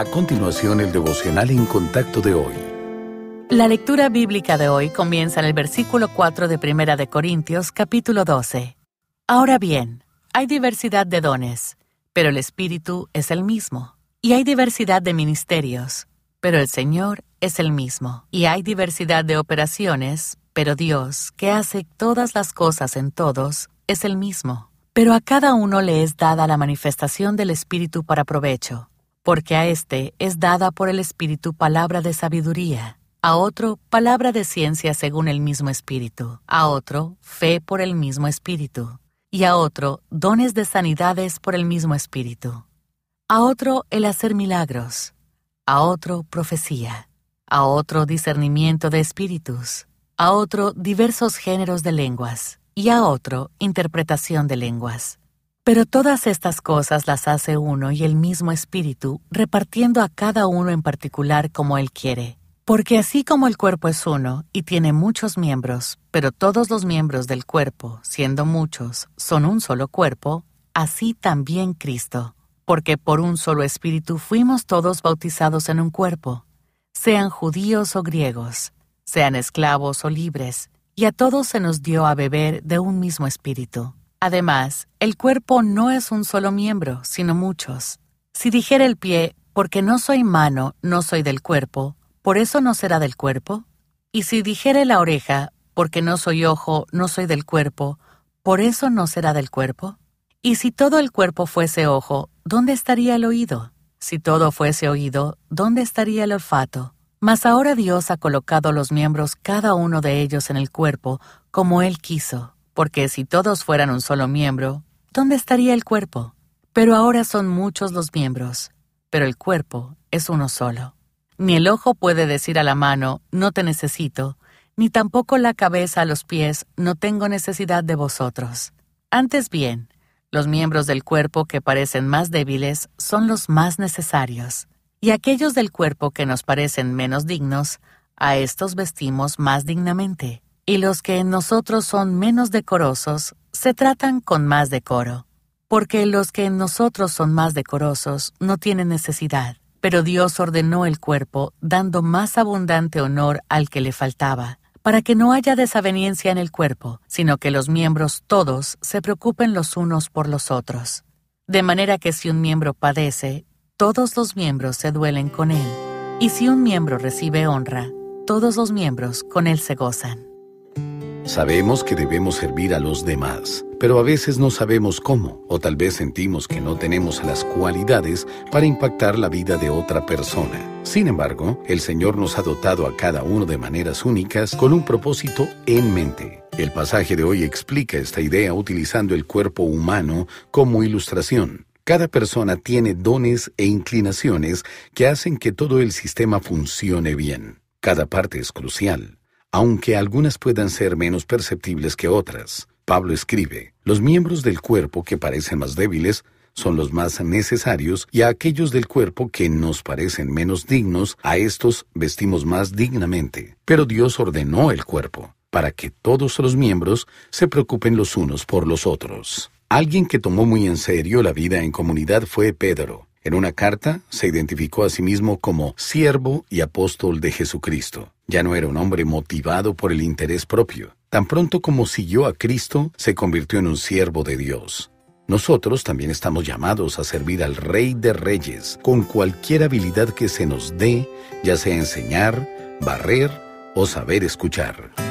A continuación, el devocional en contacto de hoy. La lectura bíblica de hoy comienza en el versículo 4 de Primera de Corintios, capítulo 12. Ahora bien, hay diversidad de dones, pero el Espíritu es el mismo. Y hay diversidad de ministerios, pero el Señor es el mismo. Y hay diversidad de operaciones, pero Dios, que hace todas las cosas en todos, es el mismo. Pero a cada uno le es dada la manifestación del Espíritu para provecho porque a éste es dada por el Espíritu palabra de sabiduría, a otro palabra de ciencia según el mismo Espíritu, a otro fe por el mismo Espíritu, y a otro dones de sanidades por el mismo Espíritu, a otro el hacer milagros, a otro profecía, a otro discernimiento de espíritus, a otro diversos géneros de lenguas, y a otro interpretación de lenguas. Pero todas estas cosas las hace uno y el mismo Espíritu, repartiendo a cada uno en particular como Él quiere. Porque así como el cuerpo es uno y tiene muchos miembros, pero todos los miembros del cuerpo, siendo muchos, son un solo cuerpo, así también Cristo. Porque por un solo Espíritu fuimos todos bautizados en un cuerpo, sean judíos o griegos, sean esclavos o libres, y a todos se nos dio a beber de un mismo Espíritu. Además, el cuerpo no es un solo miembro, sino muchos. Si dijera el pie, porque no soy mano, no soy del cuerpo, ¿por eso no será del cuerpo? Y si dijere la oreja, porque no soy ojo, no soy del cuerpo, ¿por eso no será del cuerpo? Y si todo el cuerpo fuese ojo, ¿dónde estaría el oído? Si todo fuese oído, ¿dónde estaría el olfato? Mas ahora Dios ha colocado los miembros cada uno de ellos en el cuerpo, como Él quiso porque si todos fueran un solo miembro, ¿dónde estaría el cuerpo? Pero ahora son muchos los miembros, pero el cuerpo es uno solo. Ni el ojo puede decir a la mano, no te necesito, ni tampoco la cabeza a los pies, no tengo necesidad de vosotros. Antes bien, los miembros del cuerpo que parecen más débiles son los más necesarios, y aquellos del cuerpo que nos parecen menos dignos, a estos vestimos más dignamente y los que en nosotros son menos decorosos se tratan con más decoro, porque los que en nosotros son más decorosos no tienen necesidad, pero Dios ordenó el cuerpo dando más abundante honor al que le faltaba, para que no haya desaveniencia en el cuerpo, sino que los miembros todos se preocupen los unos por los otros. De manera que si un miembro padece, todos los miembros se duelen con él, y si un miembro recibe honra, todos los miembros con él se gozan. Sabemos que debemos servir a los demás, pero a veces no sabemos cómo, o tal vez sentimos que no tenemos las cualidades para impactar la vida de otra persona. Sin embargo, el Señor nos ha dotado a cada uno de maneras únicas con un propósito en mente. El pasaje de hoy explica esta idea utilizando el cuerpo humano como ilustración. Cada persona tiene dones e inclinaciones que hacen que todo el sistema funcione bien. Cada parte es crucial aunque algunas puedan ser menos perceptibles que otras. Pablo escribe, los miembros del cuerpo que parecen más débiles son los más necesarios y a aquellos del cuerpo que nos parecen menos dignos, a estos vestimos más dignamente. Pero Dios ordenó el cuerpo para que todos los miembros se preocupen los unos por los otros. Alguien que tomó muy en serio la vida en comunidad fue Pedro. En una carta se identificó a sí mismo como siervo y apóstol de Jesucristo. Ya no era un hombre motivado por el interés propio. Tan pronto como siguió a Cristo, se convirtió en un siervo de Dios. Nosotros también estamos llamados a servir al Rey de Reyes con cualquier habilidad que se nos dé, ya sea enseñar, barrer o saber escuchar.